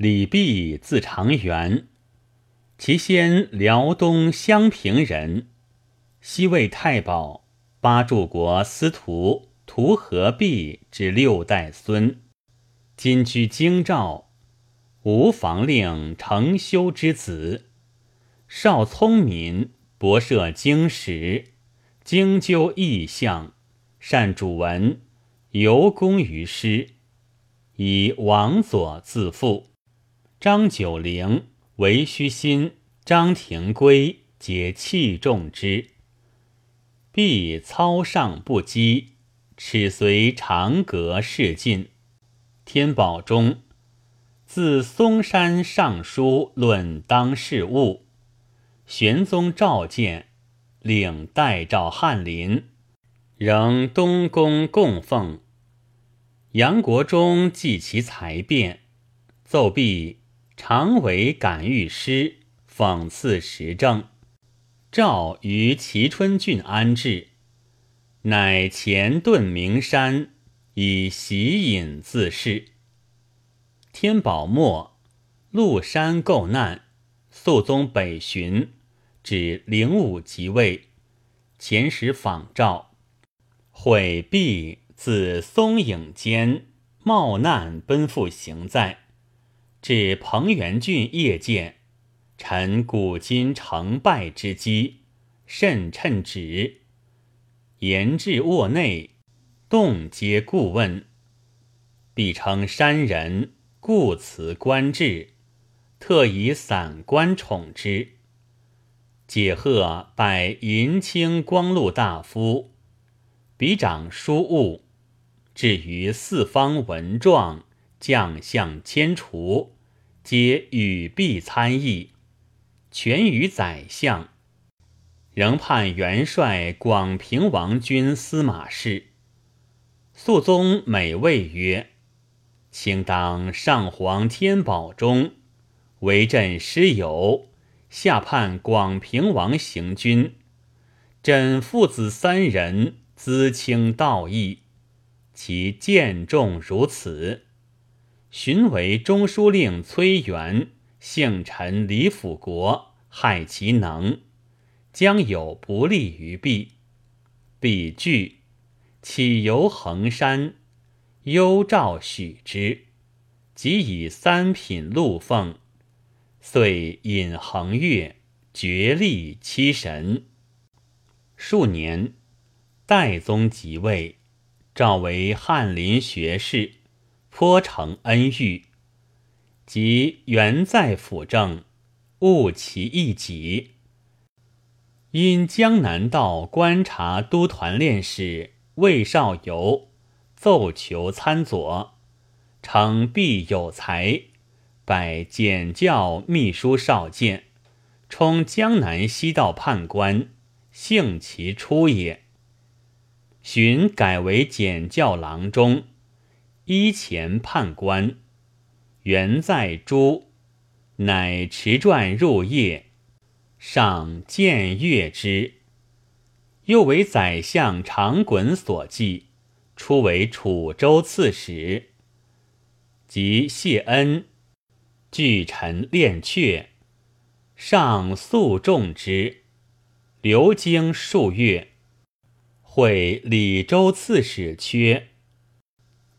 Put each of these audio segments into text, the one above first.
李泌字长元，其先辽东襄平人，西魏太保八柱国司徒徒和弼之六代孙，今居京兆，吴房令承修之子，少聪明，博涉经史，精究异象，善主文，尤功于诗。以王佐自负，张九龄、韦虚心、张廷圭皆器重之。必操上不羁，齿随长阁事进。天宝中，自嵩山上书论当世务。玄宗召见，领代召翰林，仍东宫供奉。杨国忠记其才辩，奏毕，常为感遇诗，讽刺时政。诏于齐春郡安置，乃前遁名山，以喜饮自适。天宝末，陆山构难，肃宗北巡，指灵武即位，遣使访诏，悔毕。自松影间冒难奔赴行在，至彭元郡夜见，臣古今成败之机，甚称职。言至卧内，动皆故问，必称山人，故辞官制，特以散官宠之。解贺拜银青光禄大夫，比掌书务。至于四方文状、将相迁除，皆与必参议，全于宰相。仍判元帅广平王军司马事。肃宗每谓曰：“卿当上皇天宝中，为朕师友，下判广平王行军。朕父子三人，资清道义。”其见重如此，寻为中书令崔元，姓陈李辅国，害其能，将有不利于弊。彼惧，启游衡山，幽诏许之，即以三品禄奉，遂引衡岳，绝力七神。数年，代宗即位。召为翰林学士，颇承恩遇。即原在辅政，务其一己。因江南道观察都团练使魏少游奏求参佐，称必有才，拜检校秘书少监，充江南西道判官，幸其出也。寻改为检校郎中，依前判官，原在诸，乃持传入夜，上见阅之。又为宰相长衮所记，初为楚州刺史。及谢恩，据臣练阙，上素重之，留经数月。会李州刺史缺，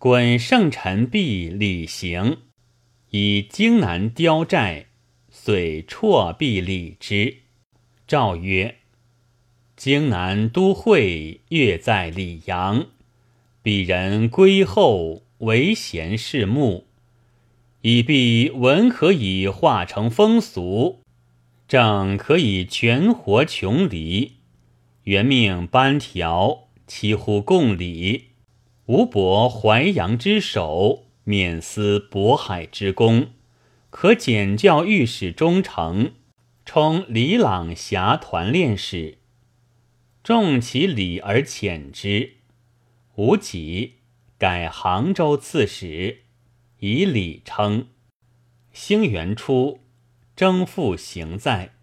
滚圣臣毕礼行以荆南雕寨，遂辍毕礼之。诏曰：荆南都会月在李阳，鄙人归后为贤士牧，以必文可以化成风俗，政可以全活穷离。原命班条，其乎共礼。吾博淮阳之首，免思渤海之功，可简教御史中丞，充李朗侠团练使。重其礼而遣之。吴己改杭州刺史，以礼称。兴元初，征复行在，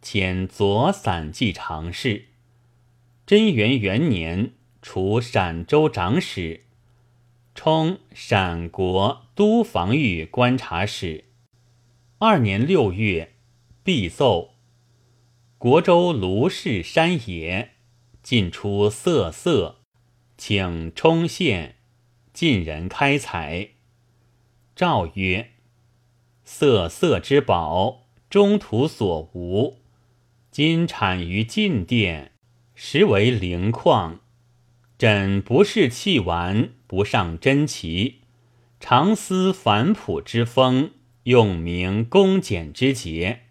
遣左散骑常侍。贞元元年，除陕州长史，充陕国都防御观察使。二年六月，必奏。国州卢氏山野，进出色色，请冲县晋人开采。诏曰：色色之宝，中途所无，今产于晋殿，实为灵矿。朕不是器玩，不上珍奇，常思反朴之风，用明恭俭之节。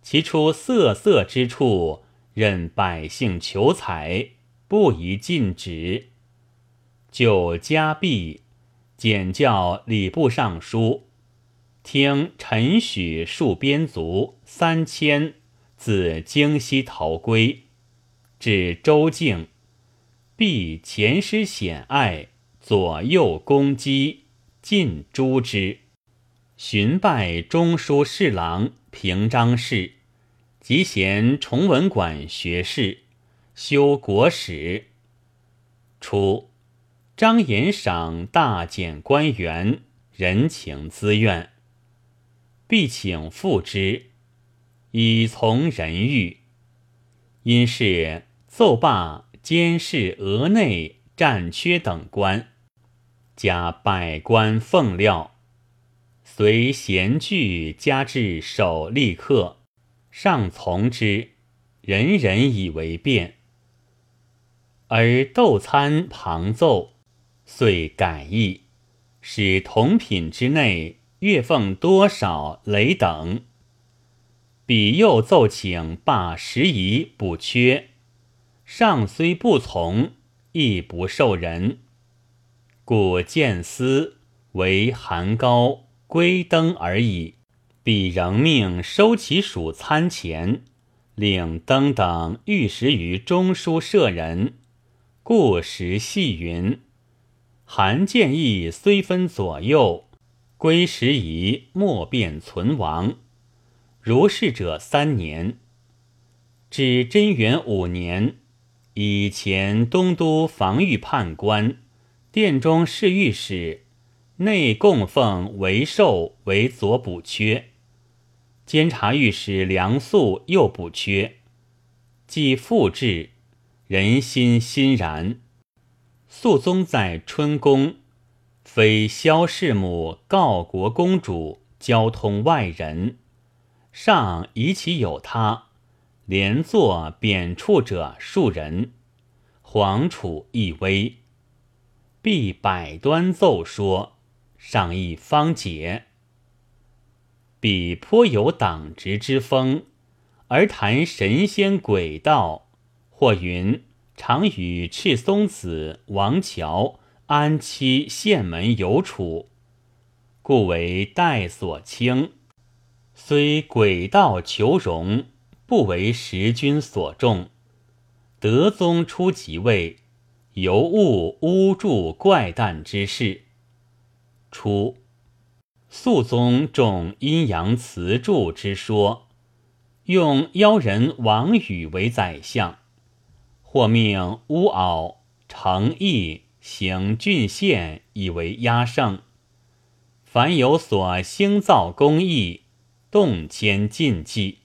其出色色之处，任百姓求财，不宜禁止。就加币，简教礼部尚书，听陈许戍边卒三千，自京西逃归，至周境，必前师显爱，左右攻击，尽诛之。寻拜中书侍郎。平章事，即贤崇文馆学士，修国史。初，张延赏大减官员，人情资怨，必请复之，以从人欲。因是奏罢监视额内战缺等官，加百官奉料。随闲具加至首立刻，上从之，人人以为便。而斗参旁奏，遂改易，使同品之内月俸多少累等。彼又奏请罢时宜补缺，上虽不从，亦不受人，故见司为寒高。归登而已，彼仍命收其属参前，令登等御食于中书舍人，故时细云：韩建议虽分左右，归时宜莫变存亡。如是者三年，至贞元五年，以前东都防御判官、殿中侍御史。内供奉为寿为左补缺，监察御史梁肃右补缺，既复至，人心欣然。肃宗在春宫，非萧氏母告国公主，交通外人，上疑其有他，连坐贬黜者数人，皇储亦危，必百端奏说。上意方解，彼颇有党职之风，而谈神仙鬼道，或云常与赤松子、王乔、安七县门有处，故为代所轻。虽鬼道求荣，不为时君所重。德宗初即位，尤误巫祝怪诞之事。初，肃宗重阴阳辞著之说，用妖人王宇为宰相，或命乌敖、程毅行郡县以为压胜。凡有所兴造工艺，动迁禁忌，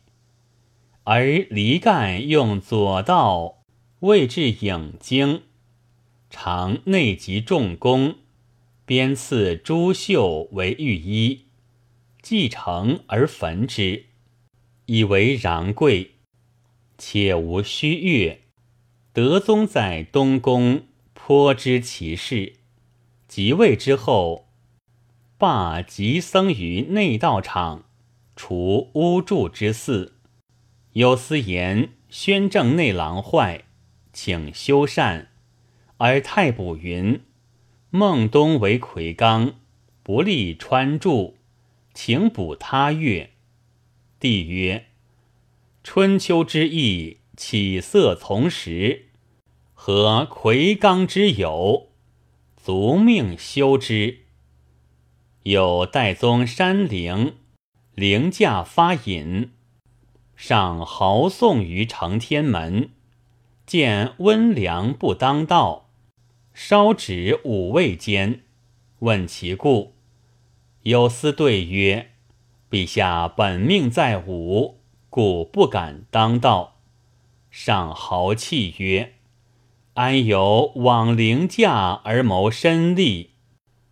而黎干用左道位至影经，常内集重功。编赐朱绣为御医，继承而焚之，以为攘贵，且无虚月。德宗在东宫颇知其事，即位之后，罢即僧于内道场，除巫祝之祀。有司言宣政内郎坏，请修缮，而太卜云。孟冬为魁罡，不利川柱，请补他月。帝曰：春秋之意，起色从时，何魁罡之有？卒命修之。有代宗山陵，陵驾发引，上豪送于承天门，见温良不当道。烧纸五味间，问其故。有司对曰：“陛下本命在武，故不敢当道。上豪气曰：“安有往凌驾而谋身利？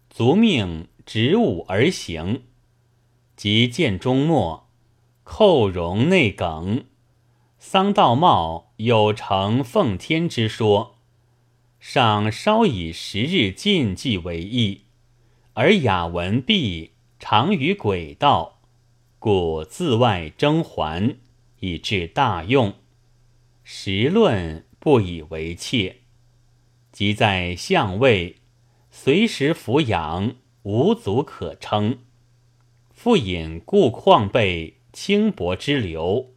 卒命执武而行。即见中末，寇戎内梗，桑道茂有承奉天之说。上稍以十日禁忌为义，而雅文毕常于轨道。”故自外征还，以致大用。时论不以为切。即在相位，随时抚养，无足可称。复引故况备轻薄之流，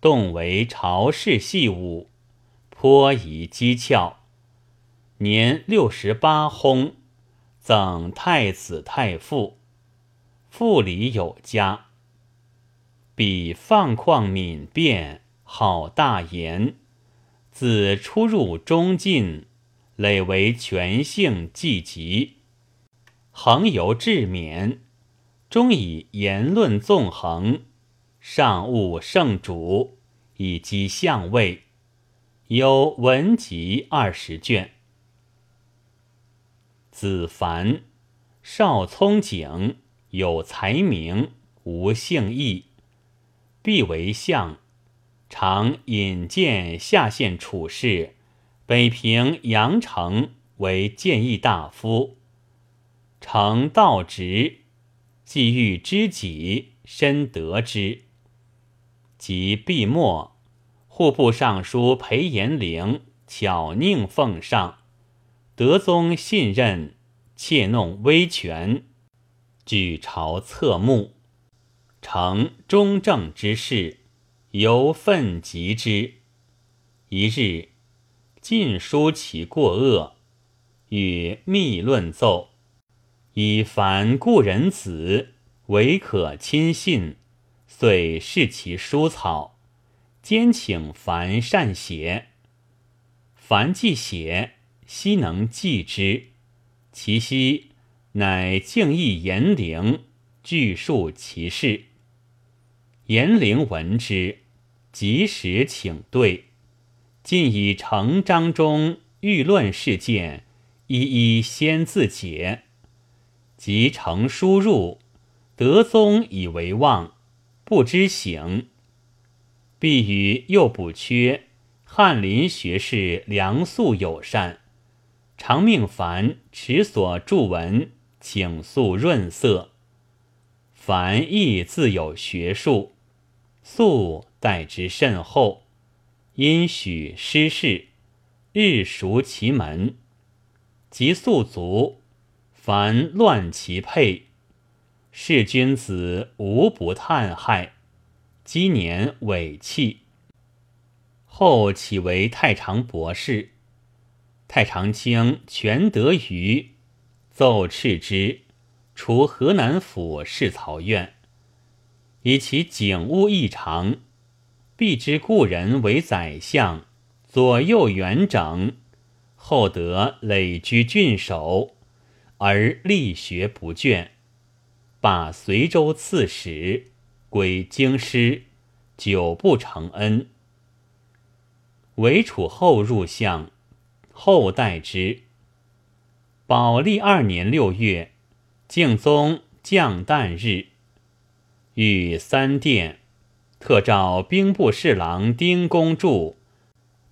动为朝事细务，颇宜机巧。年六十八薨，赠太子太傅，父礼有加。彼放旷敏辩，好大言。自出入中进，累为全性既极，恒由至勉，终以言论纵横，上务圣主，以积相位。有文集二十卷。子凡，少聪景，有才名，无姓义。必为相，常引荐下县处事，北平阳城为谏议大夫。成道直，既欲知己，深得之。及毕末，户部尚书裴延龄巧佞奉上，德宗信任，窃弄威权，举朝侧目。成中正之事，由愤极之。一日，尽书其过恶，与密论奏，以凡故人子，唯可亲信，遂视其书草，兼请凡善写。凡既写，悉能记之。其夕，乃敬意严灵，具述其事。严陵闻之，及时请对，尽以成章中欲论事件，一一先自解。及成书入，德宗以为望，不知醒。必与幼补缺翰林学士梁肃友善，常命凡持所著文，请速润色。凡亦自有学术。素待之甚厚，因许失事，日熟其门。及素足，凡乱其配。是君子无不叹害。积年委弃，后起为太常博士。太常卿全德于奏敕之，除河南府侍曹院。以其景物异常，必知故人为宰相，左右元整，后得累居郡守，而力学不倦，罢随州刺史，归京师，久不承恩。韦楚后入相，后代之。宝历二年六月，敬宗降诞日。御三殿，特召兵部侍郎丁公著、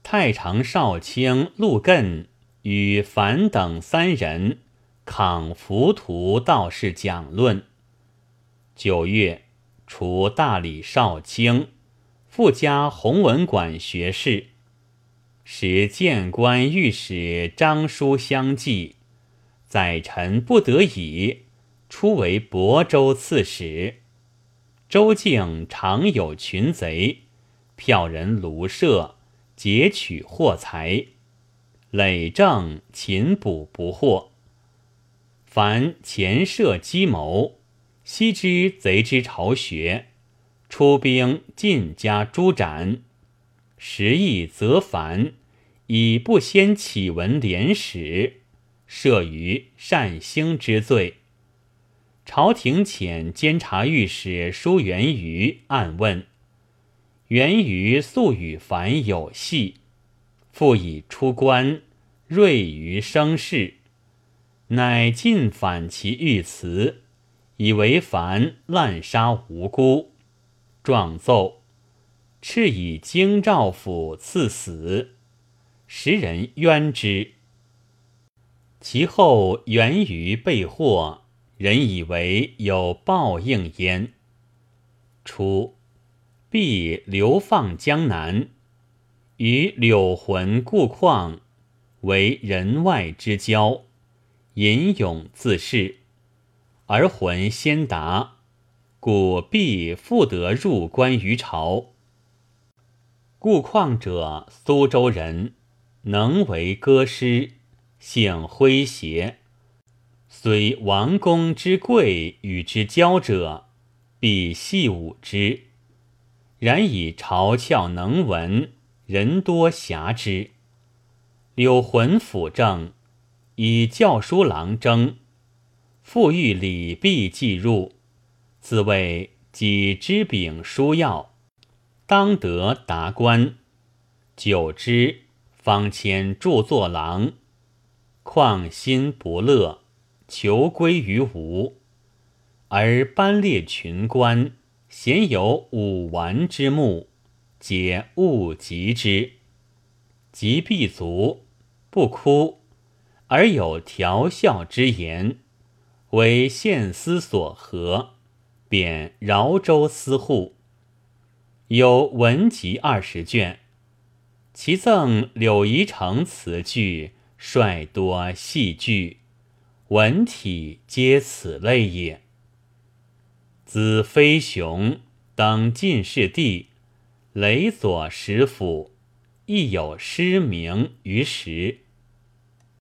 太常少卿陆艮与樊等三人抗浮屠道士讲论。九月，除大理少卿，复加弘文馆学士，使谏官御史张书相继。宰臣不得已，出为亳州刺史。周境常有群贼，票人庐舍，劫取货财，累政勤捕不获。凡前设机谋，悉知贼之巢穴，出兵尽加诛斩。时亦则凡，以不先启文廉史，设于善兴之罪。朝廷遣监察御史舒元瑜暗问，元瑜素与凡有隙，复以出关，锐于生事，乃尽反其御词，以为凡滥杀无辜，状奏，敕以京兆府赐死，时人冤之。其后源于被祸，人以为有报应焉。初，必流放江南，与柳魂顾况为人外之交，吟咏自恃，而魂先达，故必复得入关于朝。顾况者，苏州人，能为歌诗。性诙谐，虽王公之贵与之交者，必戏舞之；然以嘲俏能文，人多遐之。柳魂辅政，以教书郎征，复欲礼毕即入，自谓己知秉书要，当得达官。久之，方迁著作郎。况心不乐，求归于吴，而班列群官，鲜有五玩之目，皆恶及之。及必足，不哭，而有调笑之言，为献司所合，贬饶州司户。有文集二十卷，其赠柳宜城词句。率多戏剧，文体皆此类也。子飞雄等进士第，雷左食府，亦有诗名于时。